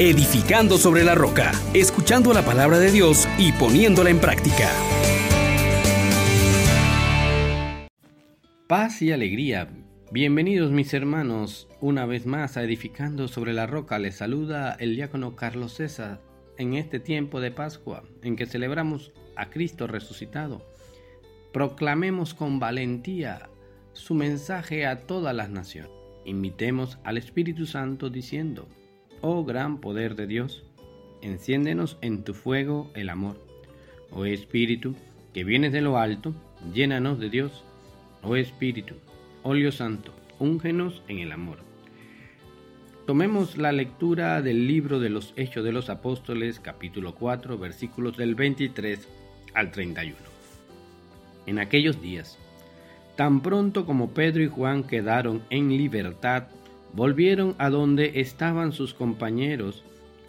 edificando sobre la roca, escuchando la palabra de Dios y poniéndola en práctica. Paz y alegría. Bienvenidos mis hermanos una vez más a Edificando sobre la Roca. Les saluda el diácono Carlos César en este tiempo de Pascua en que celebramos a Cristo resucitado. Proclamemos con valentía su mensaje a todas las naciones. Invitemos al Espíritu Santo diciendo, Oh gran poder de Dios, enciéndenos en tu fuego el amor. Oh Espíritu, que vienes de lo alto, llénanos de Dios. Oh Espíritu, óleo santo, úngenos en el amor. Tomemos la lectura del libro de los Hechos de los Apóstoles, capítulo 4, versículos del 23 al 31. En aquellos días, Tan pronto como Pedro y Juan quedaron en libertad, volvieron a donde estaban sus compañeros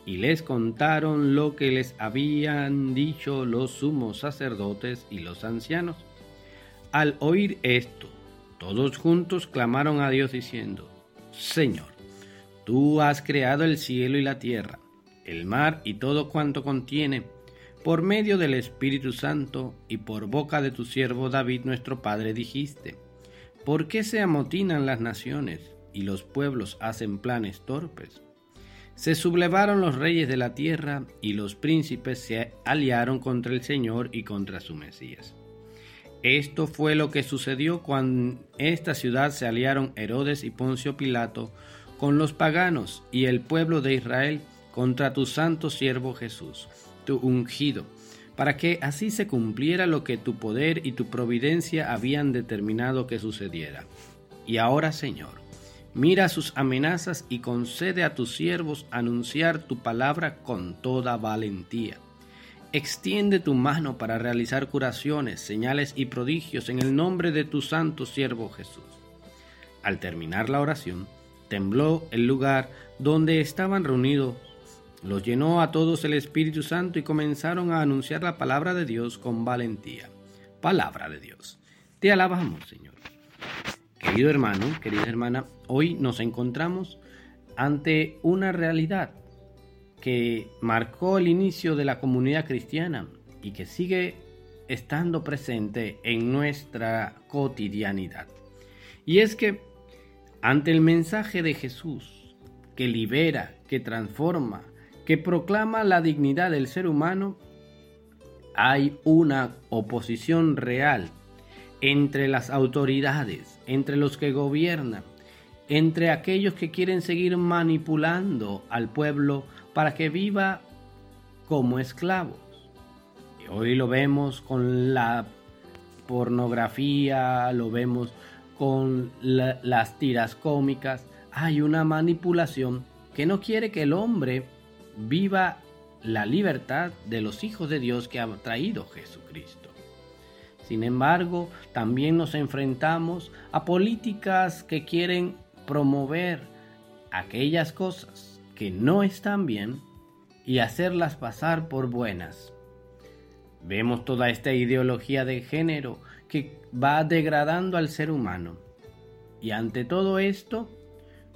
y les contaron lo que les habían dicho los sumos sacerdotes y los ancianos. Al oír esto, todos juntos clamaron a Dios diciendo, Señor, tú has creado el cielo y la tierra, el mar y todo cuanto contiene por medio del Espíritu Santo y por boca de tu siervo David nuestro Padre dijiste, ¿por qué se amotinan las naciones y los pueblos hacen planes torpes? Se sublevaron los reyes de la tierra y los príncipes se aliaron contra el Señor y contra su Mesías. Esto fue lo que sucedió cuando en esta ciudad se aliaron Herodes y Poncio Pilato con los paganos y el pueblo de Israel contra tu santo siervo Jesús tu ungido, para que así se cumpliera lo que tu poder y tu providencia habían determinado que sucediera. Y ahora, Señor, mira sus amenazas y concede a tus siervos anunciar tu palabra con toda valentía. Extiende tu mano para realizar curaciones, señales y prodigios en el nombre de tu santo siervo Jesús. Al terminar la oración, tembló el lugar donde estaban reunidos los llenó a todos el Espíritu Santo y comenzaron a anunciar la palabra de Dios con valentía. Palabra de Dios. Te alabamos, Señor. Querido hermano, querida hermana, hoy nos encontramos ante una realidad que marcó el inicio de la comunidad cristiana y que sigue estando presente en nuestra cotidianidad. Y es que ante el mensaje de Jesús, que libera, que transforma, que proclama la dignidad del ser humano, hay una oposición real entre las autoridades, entre los que gobiernan, entre aquellos que quieren seguir manipulando al pueblo para que viva como esclavos. Hoy lo vemos con la pornografía, lo vemos con las tiras cómicas. Hay una manipulación que no quiere que el hombre viva la libertad de los hijos de Dios que ha traído Jesucristo. Sin embargo, también nos enfrentamos a políticas que quieren promover aquellas cosas que no están bien y hacerlas pasar por buenas. Vemos toda esta ideología de género que va degradando al ser humano. Y ante todo esto,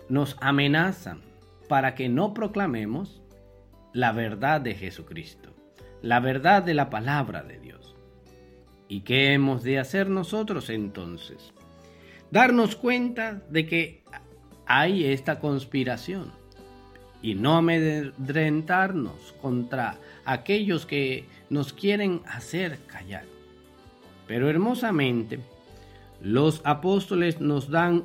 nos amenazan para que no proclamemos la verdad de Jesucristo, la verdad de la palabra de Dios. ¿Y qué hemos de hacer nosotros entonces? Darnos cuenta de que hay esta conspiración y no amedrentarnos contra aquellos que nos quieren hacer callar. Pero hermosamente, los apóstoles nos dan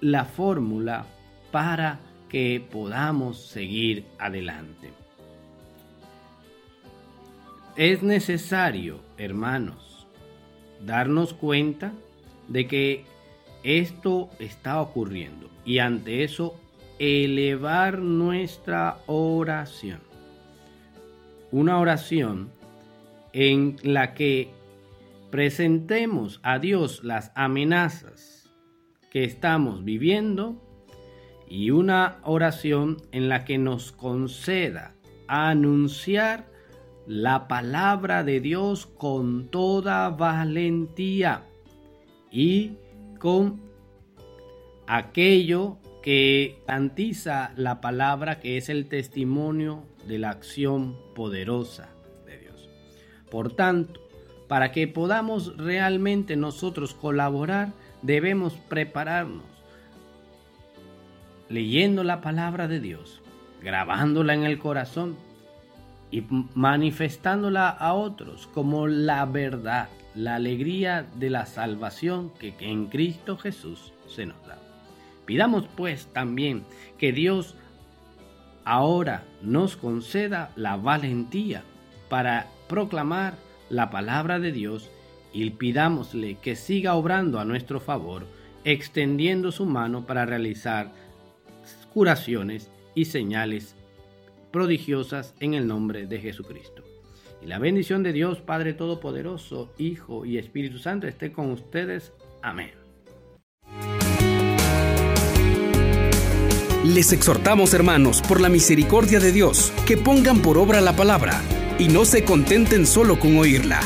la fórmula para que podamos seguir adelante. Es necesario, hermanos, darnos cuenta de que esto está ocurriendo y ante eso elevar nuestra oración. Una oración en la que presentemos a Dios las amenazas que estamos viviendo y una oración en la que nos conceda anunciar la palabra de Dios con toda valentía y con aquello que garantiza la palabra que es el testimonio de la acción poderosa de Dios. Por tanto, para que podamos realmente nosotros colaborar, debemos prepararnos leyendo la palabra de Dios, grabándola en el corazón y manifestándola a otros como la verdad, la alegría de la salvación que, en Cristo Jesús se nos da. Pidamos pues también que Dios ahora nos conceda la valentía para proclamar la palabra de Dios y pidámosle que siga obrando a nuestro favor, extendiendo su mano para realizar curaciones y señales prodigiosas en el nombre de Jesucristo. Y la bendición de Dios Padre Todopoderoso, Hijo y Espíritu Santo esté con ustedes. Amén. Les exhortamos, hermanos, por la misericordia de Dios, que pongan por obra la palabra y no se contenten solo con oírla.